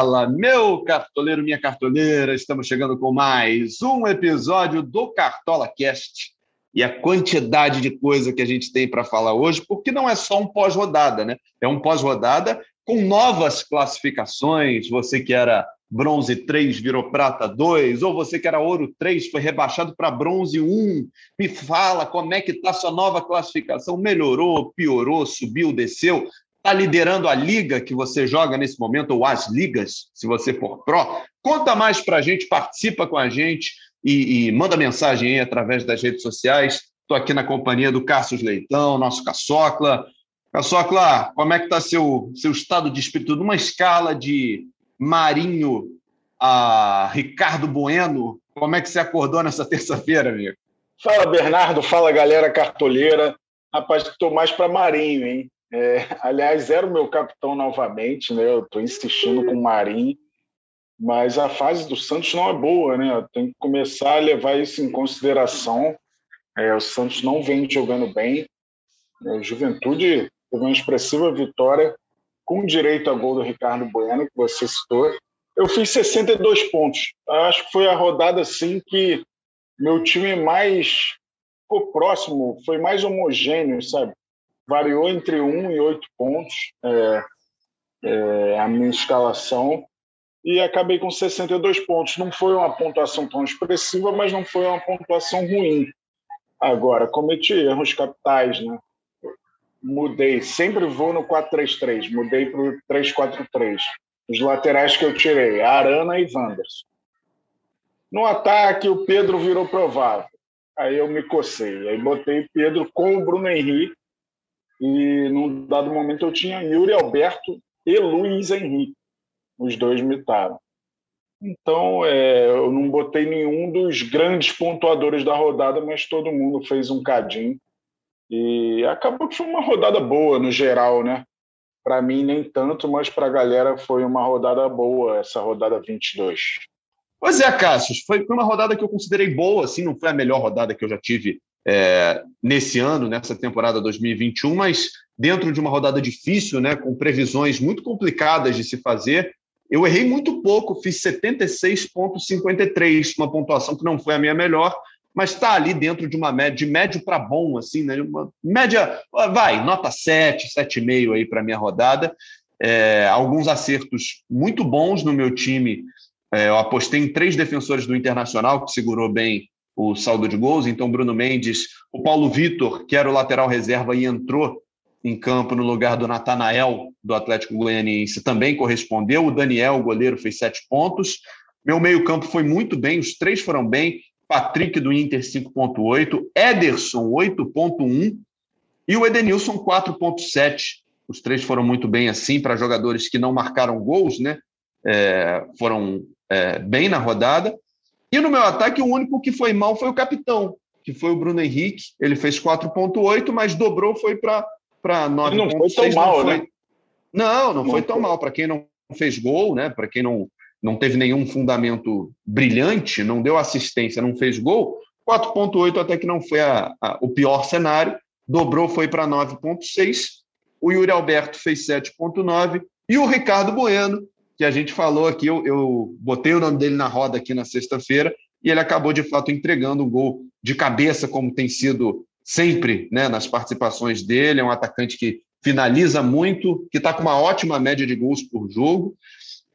Fala, meu cartoleiro, minha cartoleira, estamos chegando com mais um episódio do Cartola Cast. E a quantidade de coisa que a gente tem para falar hoje, porque não é só um pós-rodada, né? É um pós-rodada com novas classificações. Você que era bronze 3 virou prata 2, ou você que era ouro 3 foi rebaixado para bronze 1. Me fala como é que está sua nova classificação? Melhorou, piorou, subiu, desceu? Está liderando a liga que você joga nesse momento, ou as ligas, se você for pró. Conta mais para a gente, participa com a gente e, e manda mensagem aí através das redes sociais. Estou aqui na companhia do Cássio Leitão, nosso Caçocla. Caçocla, como é que está seu, seu estado de espírito? Numa escala de Marinho a Ricardo Bueno, como é que você acordou nessa terça-feira, amigo? Fala, Bernardo. Fala, galera cartoleira. Rapaz, estou mais para Marinho, hein? É, aliás, era o meu capitão novamente, né? Eu estou insistindo com o Marinho, mas a fase do Santos não é boa, né? Tem que começar a levar isso em consideração. É, o Santos não vem jogando bem. É, Juventude teve uma expressiva vitória com direito a gol do Ricardo Bueno, que você citou. Eu fiz 62 pontos. Acho que foi a rodada assim que meu time mais ficou próximo, foi mais homogêneo, sabe? Variou entre 1 e 8 pontos é, é, a minha escalação e acabei com 62 pontos. Não foi uma pontuação tão expressiva, mas não foi uma pontuação ruim. Agora, cometi erros capitais, né? Mudei, sempre vou no 4-3-3, mudei para o 3-4-3. Os laterais que eu tirei, Arana e Wanderson. No ataque, o Pedro virou provável. Aí eu me cocei. Aí botei Pedro com o Bruno Henrique e num dado momento eu tinha Yuri Alberto e Luiz Henrique. Os dois me estavam. Então, é, eu não botei nenhum dos grandes pontuadores da rodada, mas todo mundo fez um cadinho. E acabou que foi uma rodada boa no geral, né? Para mim, nem tanto, mas para a galera foi uma rodada boa, essa rodada 22. Pois é, Cássio, foi uma rodada que eu considerei boa, assim, não foi a melhor rodada que eu já tive é, nesse ano, nessa temporada 2021, mas dentro de uma rodada difícil, né, com previsões muito complicadas de se fazer, eu errei muito pouco, fiz 76,53, uma pontuação que não foi a minha melhor, mas está ali dentro de uma média, de médio para bom, assim, né? Uma média, vai, nota 7, 7,5 aí para minha rodada. É, alguns acertos muito bons no meu time. É, eu apostei em três defensores do Internacional, que segurou bem o saldo de gols. Então, Bruno Mendes, o Paulo Vitor, que era o lateral reserva e entrou em campo no lugar do Natanael, do Atlético Goianiense, também correspondeu. O Daniel, o goleiro, fez sete pontos. Meu meio-campo foi muito bem, os três foram bem. Patrick do Inter, 5,8. Ederson, 8,1. E o Edenilson, 4,7. Os três foram muito bem assim para jogadores que não marcaram gols, né? É, foram é, bem na rodada. E no meu ataque, o único que foi mal foi o capitão, que foi o Bruno Henrique. Ele fez 4,8, mas dobrou, foi para 9,6. Não foi tão mal, não foi... né? Não, não, não foi tão mal. Para quem não fez gol, né? Para quem não, não teve nenhum fundamento brilhante, não deu assistência, não fez gol, 4,8 até que não foi a, a, o pior cenário. Dobrou, foi para 9,6. O Yuri Alberto fez 7,9. E o Ricardo Bueno que a gente falou aqui, eu, eu botei o nome dele na roda aqui na sexta-feira e ele acabou de fato entregando um gol de cabeça, como tem sido sempre né, nas participações dele. É um atacante que finaliza muito, que está com uma ótima média de gols por jogo.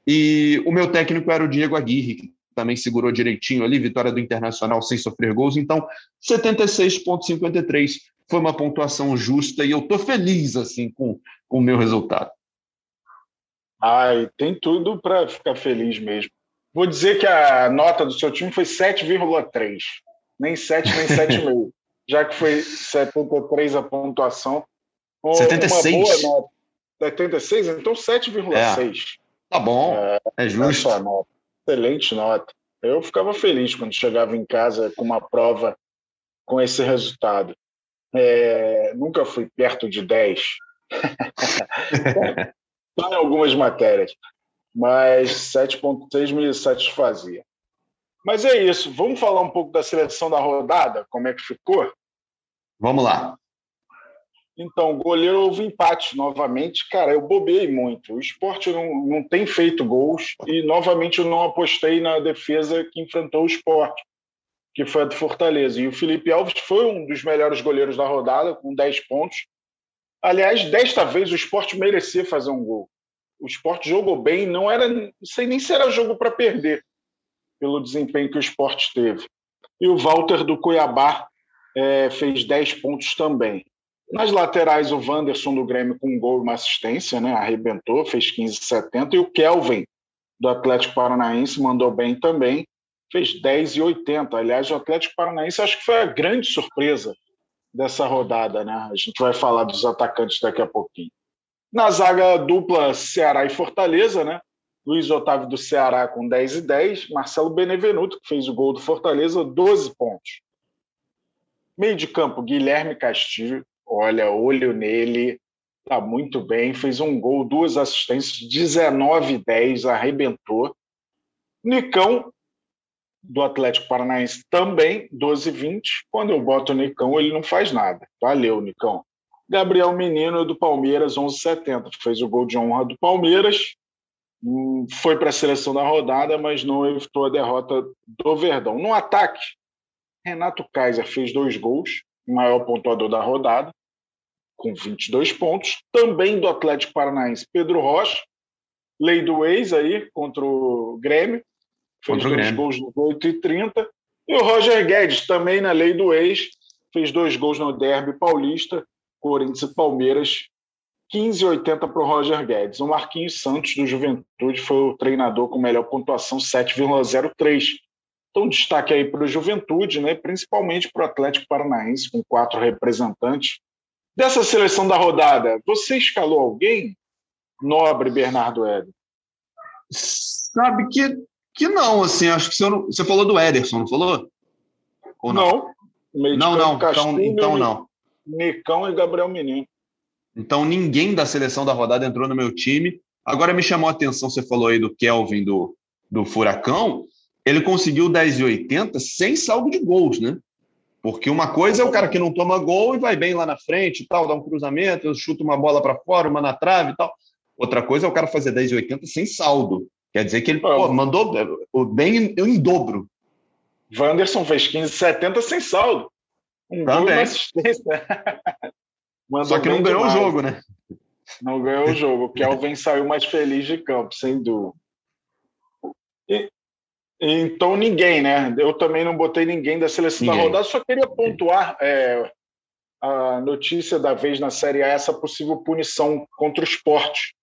E o meu técnico era o Diego Aguirre, que também segurou direitinho ali, vitória do Internacional sem sofrer gols. Então, 76,53 foi uma pontuação justa e eu estou feliz assim com, com o meu resultado. Ai, tem tudo para ficar feliz mesmo. Vou dizer que a nota do seu time foi 7,3. Nem 7, nem 7,5. já que foi 73 a pontuação. 76? Uma boa nota. 76? Então 7,6. É. Tá bom, é, é justo. Nota. Excelente nota. Eu ficava feliz quando chegava em casa com uma prova com esse resultado. É, nunca fui perto de 10. Só em algumas matérias. Mas 7.6 me satisfazia. Mas é isso. Vamos falar um pouco da seleção da rodada? Como é que ficou? Vamos lá. Então, goleiro houve empate novamente. Cara, eu bobei muito. O esporte não, não tem feito gols e, novamente, eu não apostei na defesa que enfrentou o esporte, que foi a do Fortaleza. E o Felipe Alves foi um dos melhores goleiros da rodada, com 10 pontos. Aliás, desta vez o esporte merecia fazer um gol. O esporte jogou bem, não era, não sei nem se era jogo para perder, pelo desempenho que o esporte teve. E o Walter do Cuiabá é, fez 10 pontos também. Nas laterais, o Wanderson do Grêmio com um gol e uma assistência, né? arrebentou, fez 15,70. E o Kelvin do Atlético Paranaense mandou bem também, fez 10,80. Aliás, o Atlético Paranaense acho que foi a grande surpresa dessa rodada. Né? A gente vai falar dos atacantes daqui a pouquinho. Na zaga dupla Ceará e Fortaleza, né? Luiz Otávio do Ceará com 10 e 10, Marcelo Benevenuto, que fez o gol do Fortaleza, 12 pontos. Meio de campo, Guilherme Castilho, olha, olho nele, tá muito bem, fez um gol, duas assistências, 19 10, arrebentou. Nicão, do Atlético Paranaense, também, 12 20. Quando eu boto o Nicão, ele não faz nada. Valeu, Nicão. Gabriel Menino, do Palmeiras, 11 70. Fez o gol de honra do Palmeiras. Hum, foi para a seleção da rodada, mas não evitou a derrota do Verdão. No ataque, Renato Kaiser fez dois gols, maior pontuador da rodada, com 22 pontos. Também do Atlético Paranaense, Pedro Rocha, lei do ex aí, contra o Grêmio. Fez contra dois gols no 8 e 30. E o Roger Guedes, também na lei do ex, fez dois gols no Derby Paulista, Corinthians e Palmeiras. 15,80 para o Roger Guedes. O Marquinhos Santos, do Juventude, foi o treinador com melhor pontuação, 7,03. Então, destaque aí para o Juventude, né? principalmente para o Atlético Paranaense, com quatro representantes. Dessa seleção da rodada, você escalou alguém? Nobre Bernardo Éder. Sabe que, que não, assim, acho que você, não, você falou do Ederson, não falou? Ou não? Não, não, não. então, então não. Nicão e Gabriel Menino. Então ninguém da seleção da rodada entrou no meu time. Agora me chamou a atenção, você falou aí do Kelvin do, do Furacão ele conseguiu 10,80 sem saldo de gols, né? Porque uma coisa é o cara que não toma gol e vai bem lá na frente e tal, dá um cruzamento, chuta uma bola para fora, uma na trave e tal. Outra coisa é o cara fazer 10,80 sem saldo. Quer dizer que ele pô, mandou bem em dobro. Wanderson fez 15,70 sem saldo. Um Também. Só que não ganhou demais. o jogo, né? Não ganhou o jogo. O Kelvin saiu mais feliz de campo, sem dúvida. E, então, ninguém, né? Eu também não botei ninguém da seleção ninguém. da rodada, só queria pontuar é, a notícia da vez na Série A, essa possível punição contra o esporte.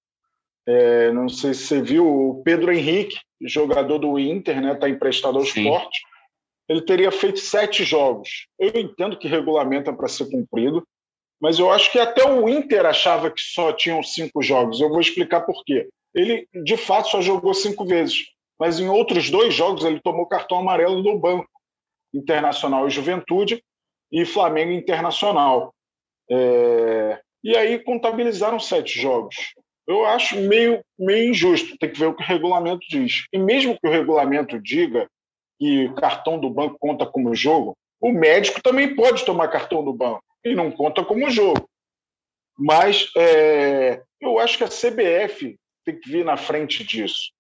É, não sei se você viu, o Pedro Henrique, jogador do Inter, né? Está emprestado ao Sim. esporte. Ele teria feito sete jogos. Eu entendo que regulamento é para ser cumprido, mas eu acho que até o Inter achava que só tinham cinco jogos. Eu vou explicar por quê. Ele, de fato, só jogou cinco vezes mas em outros dois jogos ele tomou cartão amarelo do Banco Internacional e Juventude e Flamengo Internacional. É... E aí contabilizaram sete jogos. Eu acho meio, meio injusto, tem que ver o que o regulamento diz. E mesmo que o regulamento diga que o cartão do banco conta como jogo, o médico também pode tomar cartão do banco e não conta como jogo. Mas é, eu acho que a CBF tem que vir na frente disso.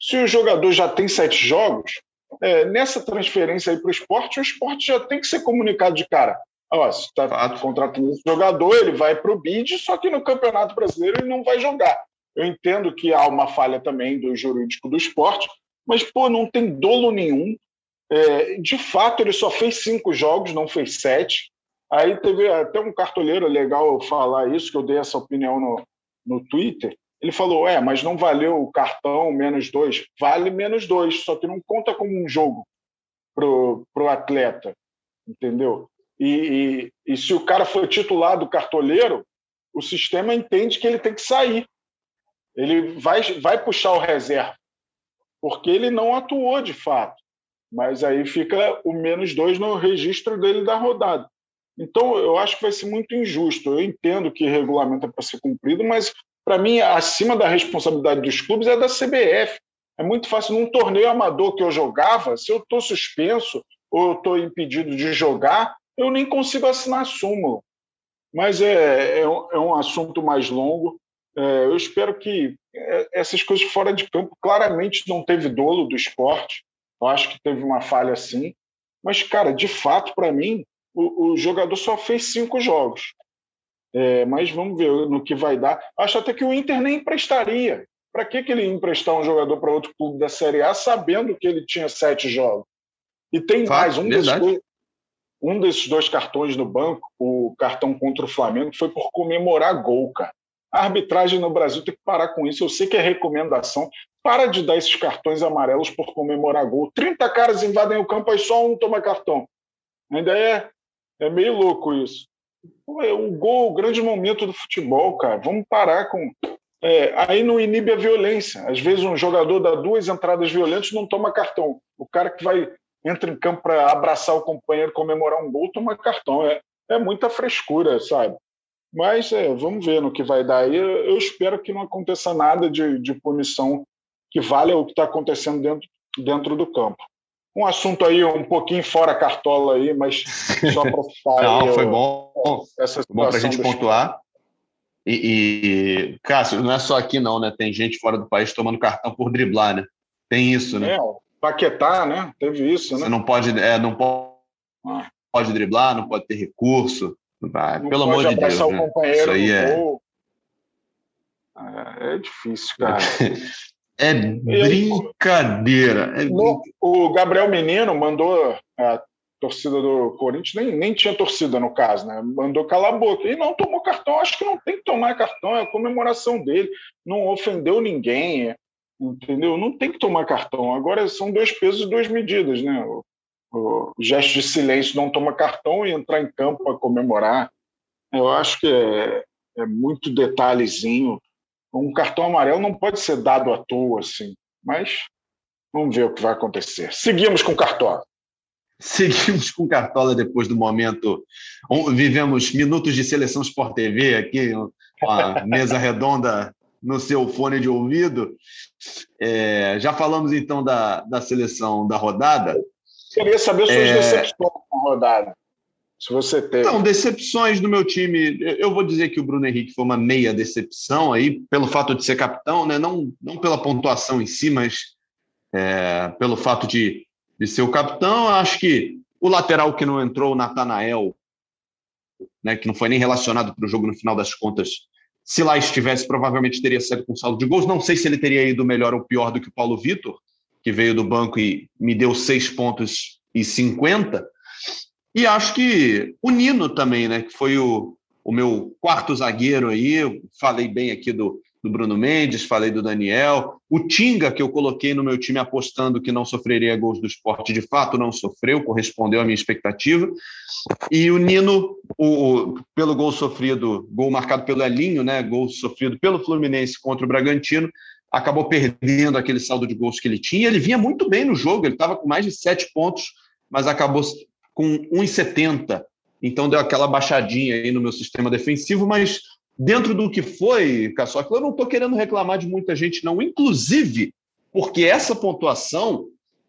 Se o jogador já tem sete jogos, é, nessa transferência para o esporte, o esporte já tem que ser comunicado de cara. Ó, se está contratando esse jogador, ele vai para o BID, só que no Campeonato Brasileiro ele não vai jogar. Eu entendo que há uma falha também do jurídico do esporte, mas, pô, não tem dolo nenhum. É, de fato, ele só fez cinco jogos, não fez sete. Aí teve até um cartoleiro legal eu falar isso, que eu dei essa opinião no, no Twitter. Ele falou: é, mas não valeu o cartão menos dois? Vale menos dois, só que não conta como um jogo para o atleta, entendeu? E, e, e, se o cara for titular do cartoleiro, o sistema entende que ele tem que sair. Ele vai, vai puxar o reserva, porque ele não atuou de fato. Mas aí fica o menos dois no registro dele da rodada. Então, eu acho que vai ser muito injusto. Eu entendo que regulamento é para ser cumprido, mas, para mim, acima da responsabilidade dos clubes é da CBF. É muito fácil. Num torneio amador que eu jogava, se eu estou suspenso ou estou impedido de jogar, eu nem consigo assinar súmula. Mas é, é, é um assunto mais longo. É, eu espero que é, essas coisas fora de campo claramente não teve dolo do esporte. Eu acho que teve uma falha sim. Mas, cara, de fato, para mim, o, o, jogador só fez cinco jogos. É, mas vamos ver no que vai dar. Acho até que o Inter nem emprestaria. Para que, que ele ia emprestar um jogador para outro clube da Série A sabendo que ele tinha sete jogos? E tem mais, um desses, dois, um desses dois cartões no banco, o cartão contra o Flamengo, foi por comemorar gol, cara. A arbitragem no Brasil tem que parar com isso. Eu sei que é recomendação. Para de dar esses cartões amarelos por comemorar gol. 30 caras invadem o campo, aí só um toma cartão. Ainda é, é meio louco isso. É o gol, o grande momento do futebol, cara. Vamos parar com. É, aí não inibe a violência. Às vezes um jogador dá duas entradas violentas não toma cartão. O cara que vai entra em campo para abraçar o companheiro, comemorar um gol, toma cartão. É, é muita frescura, sabe? Mas é, vamos ver no que vai dar aí. Eu espero que não aconteça nada de, de punição que valha o que está acontecendo dentro, dentro do campo. Um assunto aí um pouquinho fora cartola aí, mas só para citar. não, foi bom. Essa foi bom para a gente pontuar. E, e, Cássio, não é só aqui não, né? Tem gente fora do país tomando cartão por driblar, né? Tem isso, né? É, Paquetá, né? Teve isso, né? Você não pode, é, não pode, ah. pode driblar, não pode ter recurso. Ah, pelo amor de Deus. O né? Isso aí é... é... é difícil, cara. É brincadeira. É o Gabriel Menino mandou a torcida do Corinthians, nem, nem tinha torcida no caso, né? Mandou calar a boca. E não tomou cartão. Acho que não tem que tomar cartão, é a comemoração dele. Não ofendeu ninguém, entendeu? Não tem que tomar cartão. Agora são dois pesos e duas medidas, né? O, o gesto de silêncio não toma cartão e entrar em campo para comemorar. Eu acho que é, é muito detalhezinho. Um cartão amarelo não pode ser dado à toa, assim. Mas vamos ver o que vai acontecer. Seguimos com Cartola. Seguimos com Cartola depois do momento. Vivemos minutos de seleção Sport TV aqui, uma mesa redonda no seu fone de ouvido. É, já falamos então da, da seleção da rodada. Queria saber suas é... decepções na rodada. Se você tem. Então, decepções do meu time. Eu vou dizer que o Bruno Henrique foi uma meia decepção aí, pelo fato de ser capitão, né? não, não pela pontuação em si, mas é, pelo fato de, de ser o capitão. Acho que o lateral que não entrou, o Natanael, né, que não foi nem relacionado para o jogo no final das contas, se lá estivesse, provavelmente teria saído com saldo de gols. Não sei se ele teria ido melhor ou pior do que o Paulo Vitor, que veio do banco e me deu seis pontos e 50. E acho que o Nino também, né? Que foi o, o meu quarto zagueiro aí. Eu falei bem aqui do, do Bruno Mendes, falei do Daniel. O Tinga, que eu coloquei no meu time apostando que não sofreria gols do esporte, de fato não sofreu, correspondeu à minha expectativa. E o Nino, o, o, pelo gol sofrido, gol marcado pelo Elinho, né? Gol sofrido pelo Fluminense contra o Bragantino, acabou perdendo aquele saldo de gols que ele tinha. Ele vinha muito bem no jogo, ele estava com mais de sete pontos, mas acabou com 1,70. Então deu aquela baixadinha aí no meu sistema defensivo, mas dentro do que foi, Caçoca, eu não estou querendo reclamar de muita gente, não. Inclusive, porque essa pontuação,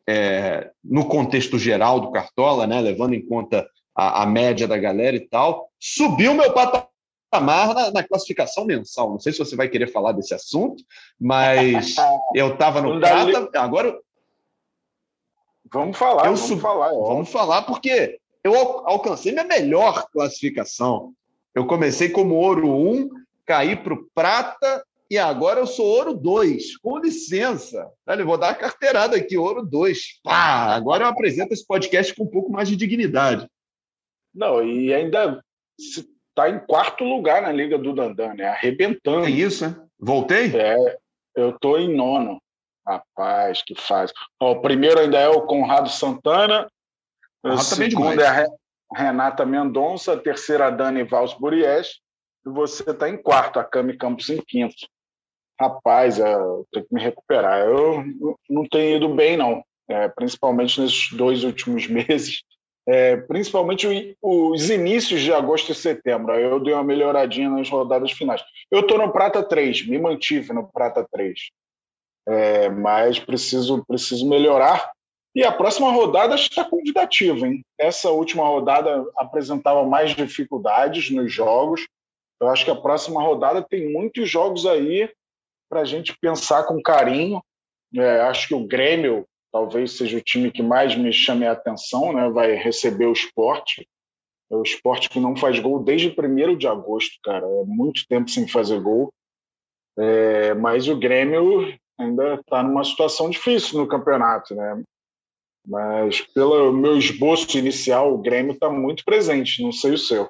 é, no contexto geral do Cartola, né, levando em conta a, a média da galera e tal, subiu meu patamar na, na, classificação mensal. Não sei se você vai querer falar desse assunto, mas eu estava no prata, agora Vamos falar, eu vamos sub... falar. É vamos falar, porque eu alcancei minha melhor classificação. Eu comecei como ouro 1, caí para o prata e agora eu sou ouro 2. Com licença. Eu vou dar a carteirada aqui, ouro 2. Pá, agora eu apresento esse podcast com um pouco mais de dignidade. Não, e ainda está em quarto lugar na Liga do Dandan, né? Arrebentando. É isso, né? Voltei? É, eu estou em nono. Rapaz, que faz. Ó, o primeiro ainda é o Conrado Santana. O segundo é a Renata Mendonça. Terceira, Dani Vals Buriés. E você está em quarto, a Cami Campos em quinto. Rapaz, eu tenho que me recuperar. Eu não tenho ido bem, não. é, principalmente nesses dois últimos meses, é, principalmente os inícios de agosto e setembro. Eu dei uma melhoradinha nas rodadas finais. Eu estou no Prata 3, me mantive no Prata 3, é, mas preciso, preciso melhorar. E a próxima rodada está convidativa. Hein? Essa última rodada apresentava mais dificuldades nos jogos. Eu acho que a próxima rodada tem muitos jogos aí para a gente pensar com carinho. É, acho que o Grêmio talvez seja o time que mais me chame a atenção, né? vai receber o esporte. É o esporte que não faz gol desde 1 de agosto, cara. É muito tempo sem fazer gol. É, mas o Grêmio ainda está numa situação difícil no campeonato, né? Mas pelo meu esboço inicial, o Grêmio está muito presente, não sei o seu.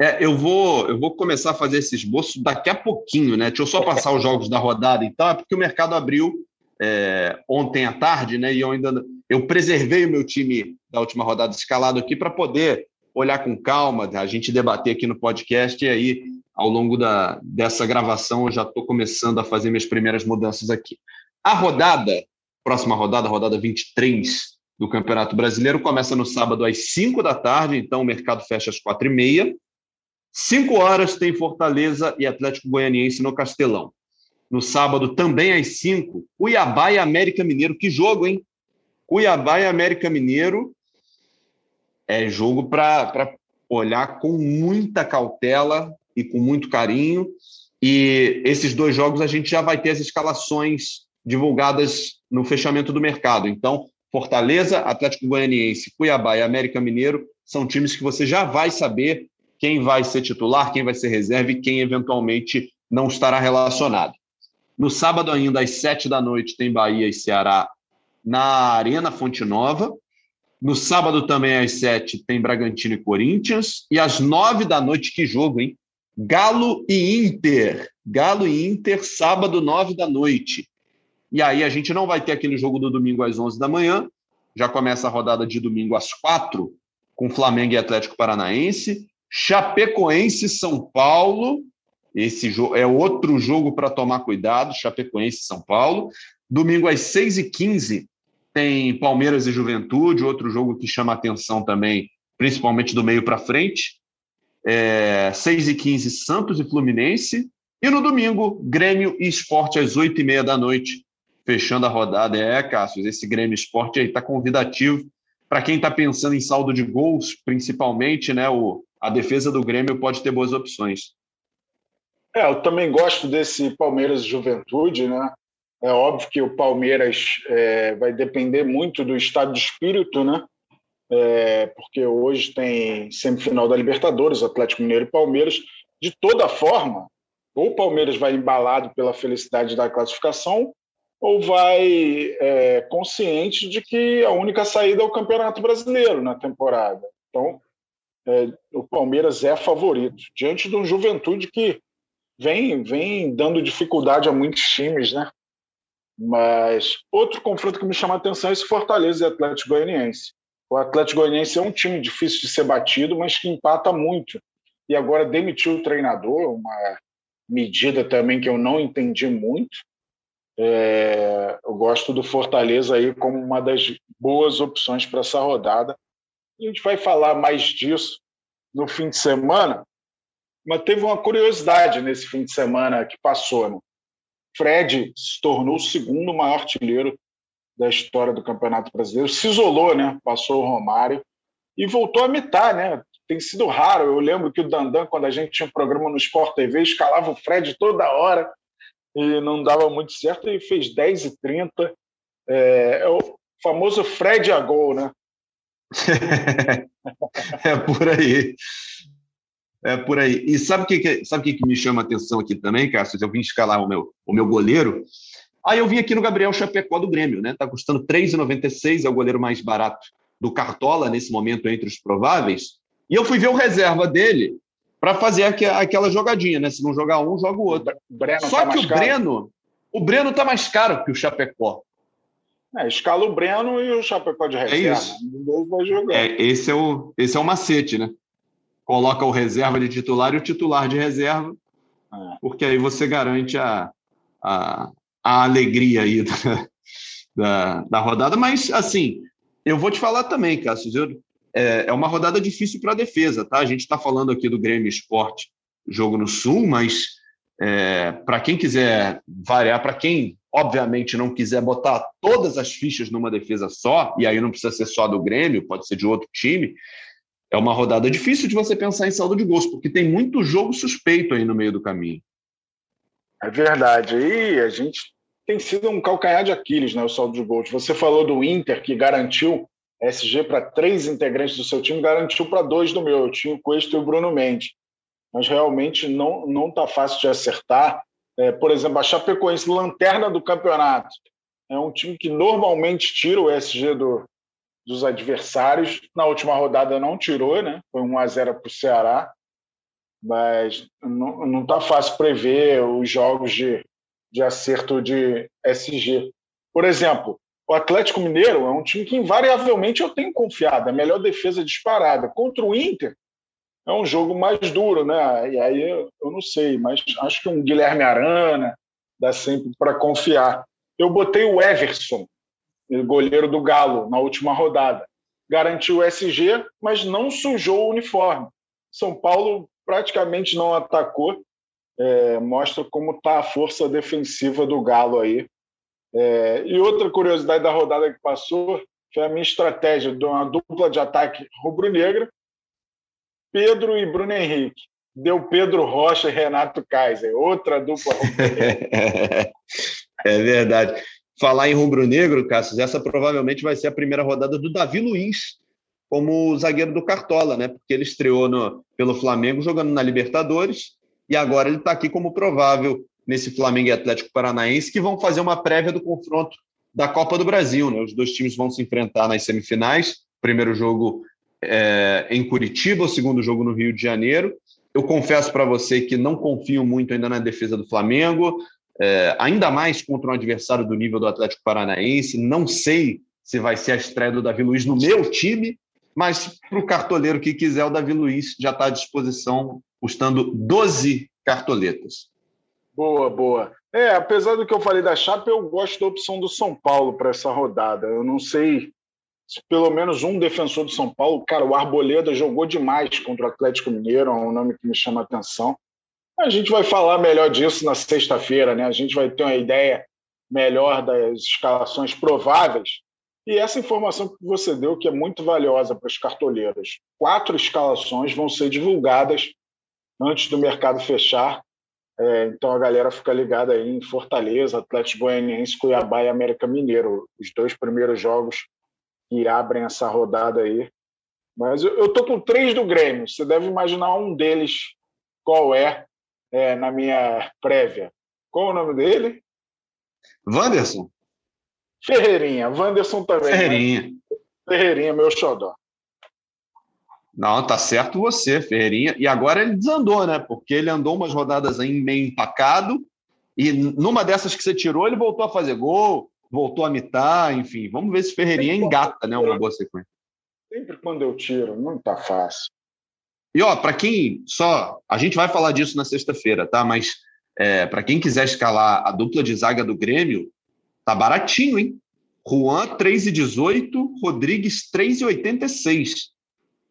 É, eu vou, eu vou começar a fazer esse esboço daqui a pouquinho, né? Deixa eu só passar os jogos da rodada, então, é porque o mercado abriu é, ontem à tarde, né? E eu ainda eu preservei o meu time da última rodada escalado aqui para poder olhar com calma, a gente debater aqui no podcast e aí ao longo da, dessa gravação eu já estou começando a fazer minhas primeiras mudanças aqui. A rodada, próxima rodada, rodada 23 do Campeonato Brasileiro, começa no sábado às 5 da tarde, então o mercado fecha às 4 e meia. 5 horas tem Fortaleza e Atlético Goianiense no Castelão. No sábado, também às 5, Cuiabá e América Mineiro. Que jogo, hein? Cuiabá e América Mineiro é jogo para olhar com muita cautela e com muito carinho. E esses dois jogos a gente já vai ter as escalações divulgadas no fechamento do mercado. Então, Fortaleza, Atlético Goianiense, Cuiabá e América Mineiro são times que você já vai saber quem vai ser titular, quem vai ser reserva e quem eventualmente não estará relacionado. No sábado, ainda às sete da noite, tem Bahia e Ceará na Arena Fonte Nova. No sábado, também às sete, tem Bragantino e Corinthians. E às nove da noite, que jogo, hein? Galo e Inter. Galo e Inter, sábado, nove da noite. E aí a gente não vai ter aquele jogo do domingo às onze da manhã. Já começa a rodada de domingo às quatro, com Flamengo e Atlético Paranaense. Chapecoense São Paulo. Esse é outro jogo para tomar cuidado. Chapecoense São Paulo. Domingo às seis e quinze tem Palmeiras e Juventude, outro jogo que chama atenção também, principalmente do meio para frente é, 6 e 15 Santos e Fluminense. E no domingo, Grêmio e Esporte às 8 e meia da noite, fechando a rodada. É, Cássio, esse Grêmio Esporte aí está convidativo. Para quem está pensando em saldo de gols, principalmente, né, o, a defesa do Grêmio pode ter boas opções. É, eu também gosto desse Palmeiras Juventude, né? É óbvio que o Palmeiras é, vai depender muito do estado de espírito, né? é, porque hoje tem semifinal da Libertadores, Atlético Mineiro e Palmeiras. De toda forma, ou o Palmeiras vai embalado pela felicidade da classificação, ou vai é, consciente de que a única saída é o Campeonato Brasileiro na temporada. Então, é, o Palmeiras é favorito, diante de um juventude que vem, vem dando dificuldade a muitos times, né? Mas outro confronto que me chama a atenção é esse Fortaleza e Atlético Goianiense. O Atlético Goianiense é um time difícil de ser batido, mas que empata muito. E agora demitiu o treinador, uma medida também que eu não entendi muito. É, eu gosto do Fortaleza aí como uma das boas opções para essa rodada. A gente vai falar mais disso no fim de semana, mas teve uma curiosidade nesse fim de semana que passou. Né? Fred se tornou o segundo maior artilheiro da história do Campeonato Brasileiro, se isolou, né? Passou o Romário e voltou a mitar, né? Tem sido raro. Eu lembro que o Dandan, quando a gente tinha um programa no Sport TV, escalava o Fred toda hora e não dava muito certo e fez 10 e 30. É, é o famoso Fred a gol, né? é por aí. É por aí. E sabe o que, sabe que, que me chama a atenção aqui também, Cássio? Eu vim escalar o meu, o meu goleiro. Aí eu vim aqui no Gabriel Chapecó do Grêmio, né? Tá custando R$ 3,96, é o goleiro mais barato do Cartola nesse momento entre os prováveis. E eu fui ver o reserva dele para fazer aquela jogadinha, né? Se não jogar um, joga o outro. Breno Só tá que o caro. Breno, o Breno tá mais caro que o Chapecó. É, escala o Breno e o Chapecó de reserva. É isso. vai jogar. É, esse, é o, esse é o macete, né? Coloca o reserva de titular e o titular de reserva, é. porque aí você garante a, a, a alegria aí da, da, da rodada, mas assim, eu vou te falar também, Cássio, é, é uma rodada difícil para a defesa, tá? A gente está falando aqui do Grêmio Esporte, jogo no Sul, mas é, para quem quiser variar, para quem obviamente não quiser botar todas as fichas numa defesa só, e aí não precisa ser só do Grêmio, pode ser de outro time, é uma rodada difícil de você pensar em saldo de gols, porque tem muito jogo suspeito aí no meio do caminho. É verdade. E a gente tem sido um calcanhar de Aquiles, né, o saldo de gols. Você falou do Inter, que garantiu SG para três integrantes do seu time, garantiu para dois do meu. Eu tinha o Cuesta e o Bruno Mendes. Mas realmente não não está fácil de acertar. É, por exemplo, a Chapecoense, lanterna do campeonato. É um time que normalmente tira o SG do, dos adversários. Na última rodada não tirou, né? Foi 1 a 0 para o Ceará. Mas não está fácil prever os jogos de, de acerto de SG. Por exemplo, o Atlético Mineiro é um time que invariavelmente eu tenho confiado, é a melhor defesa disparada. Contra o Inter é um jogo mais duro, né? E aí eu, não sei, mas acho que um Guilherme Arana dá sempre para confiar. Eu botei o Everson goleiro do Galo, na última rodada. Garantiu o SG, mas não sujou o uniforme. São Paulo praticamente não atacou. É, mostra como está a força defensiva do Galo aí. É, e outra curiosidade da rodada que passou foi a minha estratégia de uma dupla de ataque rubro-negra, Pedro e Bruno Henrique. Deu Pedro Rocha e Renato Kaiser, outra dupla rubro-negra. é verdade. Falar em rubro-negro, Cássio, essa provavelmente vai ser a primeira rodada do Davi Luiz como zagueiro do Cartola, né? Porque ele estreou no, pelo Flamengo jogando na Libertadores e agora ele está aqui como provável nesse Flamengo e Atlético Paranaense que vão fazer uma prévia do confronto da Copa do Brasil, né? Os dois times vão se enfrentar nas semifinais. Primeiro jogo é, em Curitiba, o segundo jogo no Rio de Janeiro. Eu confesso para você que não confio muito ainda na defesa do Flamengo é, ainda mais contra um adversário do nível do Atlético Paranaense. Não sei se vai ser a estreia do Davi Luiz no meu time, mas para o cartoleiro que quiser, o Davi Luiz já está à disposição, custando 12 cartoletas. Boa, boa. É, apesar do que eu falei da Chapa, eu gosto da opção do São Paulo para essa rodada. Eu não sei se pelo menos um defensor do São Paulo, cara, o Arboleda jogou demais contra o Atlético Mineiro, é um nome que me chama a atenção. A gente vai falar melhor disso na sexta-feira, né? A gente vai ter uma ideia melhor das escalações prováveis. E essa informação que você deu, que é muito valiosa para os cartoleiros. Quatro escalações vão ser divulgadas antes do mercado fechar. É, então a galera fica ligada aí em Fortaleza, Atlético Goianiense, Cuiabá e América Mineiro, os dois primeiros jogos que abrem essa rodada aí. Mas eu, eu tô com três do Grêmio. Você deve imaginar um deles qual é é, na minha prévia. Qual o nome dele? Wanderson. Ferreirinha. Wanderson também. Né? Ferreirinha. Né? Ferreirinha, meu xodó. Não, tá certo você, Ferreirinha. E agora ele desandou, né? Porque ele andou umas rodadas aí meio empacado. E numa dessas que você tirou, ele voltou a fazer gol, voltou a mitar, enfim. Vamos ver se Ferreirinha engata, né? Uma boa sequência. Sempre quando eu tiro, não tá fácil. E ó, para quem só. A gente vai falar disso na sexta-feira, tá? Mas é, para quem quiser escalar a dupla de zaga do Grêmio, tá baratinho, hein? Juan 3,18, Rodrigues 3,86.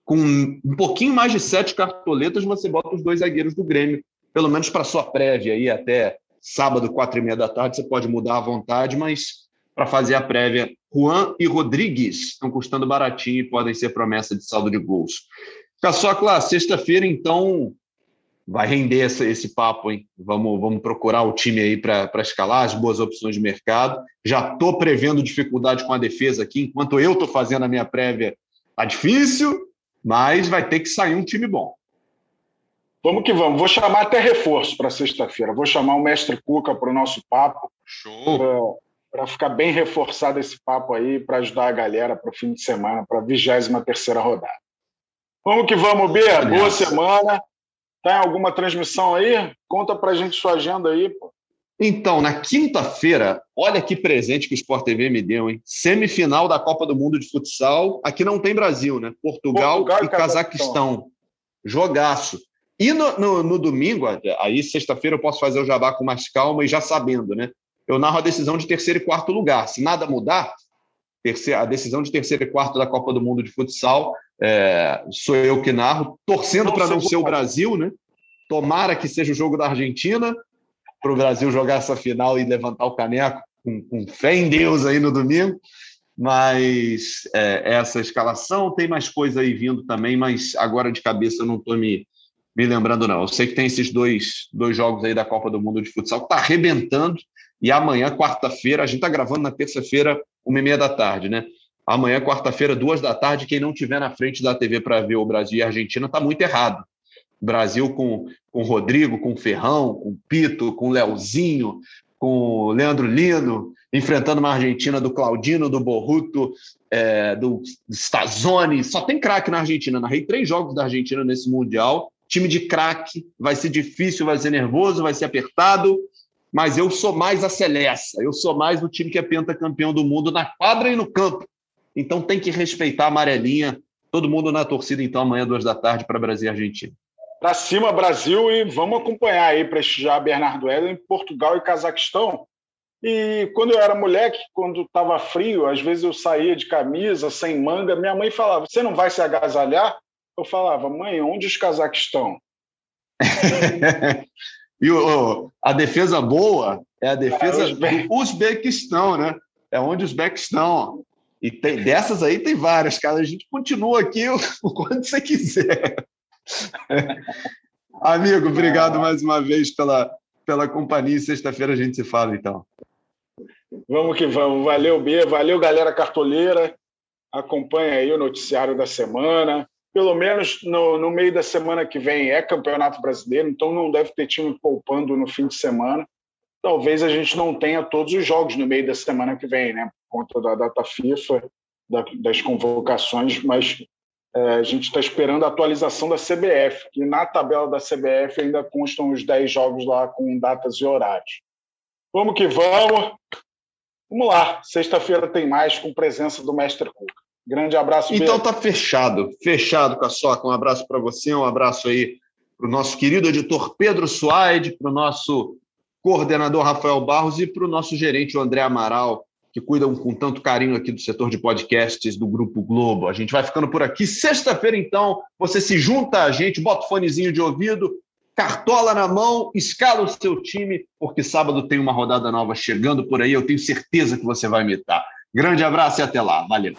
Com um pouquinho mais de sete cartoletas, você bota os dois zagueiros do Grêmio. Pelo menos para sua prévia aí até sábado, quatro e meia da tarde, você pode mudar à vontade, mas para fazer a prévia, Juan e Rodrigues estão custando baratinho e podem ser promessa de saldo de gols. Caçocla, sexta-feira, então, vai render esse, esse papo, hein? Vamos, vamos procurar o time aí para escalar as boas opções de mercado. Já estou prevendo dificuldade com a defesa aqui, enquanto eu estou fazendo a minha prévia, tá difícil, mas vai ter que sair um time bom. Vamos que vamos. Vou chamar até reforço para sexta-feira. Vou chamar o mestre Cuca para o nosso papo. Show! Para ficar bem reforçado esse papo aí, para ajudar a galera para o fim de semana, para a 23 terceira rodada. Vamos que vamos, B. Boa semana. Tem alguma transmissão aí? Conta pra gente sua agenda aí, pô. Então, na quinta-feira, olha que presente que o Sport TV me deu, hein? Semifinal da Copa do Mundo de Futsal. Aqui não tem Brasil, né? Portugal, Portugal e Cazaquistão. Jogaço. E no, no, no domingo, aí sexta-feira eu posso fazer o jabá com mais calma e já sabendo, né? eu narro a decisão de terceiro e quarto lugar. Se nada mudar, a decisão de terceiro e quarto da Copa do Mundo de futsal é, sou eu que narro, torcendo para não ser o Brasil, né? Tomara que seja o jogo da Argentina, para o Brasil jogar essa final e levantar o caneco com, com fé em Deus aí no domingo. Mas é, essa escalação tem mais coisa aí vindo também, mas agora de cabeça eu não estou me, me lembrando, não. Eu sei que tem esses dois, dois jogos aí da Copa do Mundo de Futsal que está arrebentando. E amanhã, quarta-feira, a gente está gravando na terça-feira, uma e meia da tarde, né? Amanhã, quarta-feira, duas da tarde, quem não tiver na frente da TV para ver o Brasil e a Argentina está muito errado. Brasil com, com Rodrigo, com Ferrão, com Pito, com Leozinho, com Leandro Lino, enfrentando uma Argentina do Claudino, do Borruto, é, do Stazoni. Só tem craque na Argentina. Narrei três jogos da Argentina nesse Mundial. Time de craque, vai ser difícil, vai ser nervoso, vai ser apertado, mas eu sou mais a Celeste, eu sou mais o time que é pentacampeão do mundo na quadra e no campo. Então tem que respeitar a amarelinha. Todo mundo na torcida, então, amanhã, duas da tarde, para Brasil e Argentina. Para cima, Brasil, e vamos acompanhar aí, prestigiar Bernardo Eder em Portugal e Cazaquistão. E quando eu era moleque, quando estava frio, às vezes eu saía de camisa, sem manga, minha mãe falava: Você não vai se agasalhar? Eu falava: Mãe, onde os Cazaquistão? e o, a defesa boa é a defesa é, do Uzbequistão, né? É onde os Uzbequistão. E tem, dessas aí tem várias, cara. A gente continua aqui o quanto você quiser. Amigo, obrigado mais uma vez pela, pela companhia. Sexta-feira a gente se fala, então. Vamos que vamos. Valeu, B. Valeu, galera cartoleira. Acompanha aí o noticiário da semana. Pelo menos no, no meio da semana que vem é Campeonato Brasileiro, então não deve ter time poupando no fim de semana. Talvez a gente não tenha todos os jogos no meio da semana que vem, né? Por conta da data FIFA, da, das convocações, mas é, a gente está esperando a atualização da CBF, e na tabela da CBF ainda constam os 10 jogos lá com datas e horários. Vamos que vamos. Vamos lá. Sexta-feira tem mais com presença do Mestre Cuca. Grande abraço. Então Pedro. tá fechado. Fechado, Caçoca. Um abraço para você, um abraço aí para o nosso querido editor Pedro Suaide, para o nosso coordenador Rafael Barros e para o nosso gerente o André Amaral, que cuidam com tanto carinho aqui do setor de podcasts do Grupo Globo. A gente vai ficando por aqui. Sexta-feira, então, você se junta a gente, bota o fonezinho de ouvido, cartola na mão, escala o seu time, porque sábado tem uma rodada nova chegando por aí. Eu tenho certeza que você vai imitar. Grande abraço e até lá. Valeu.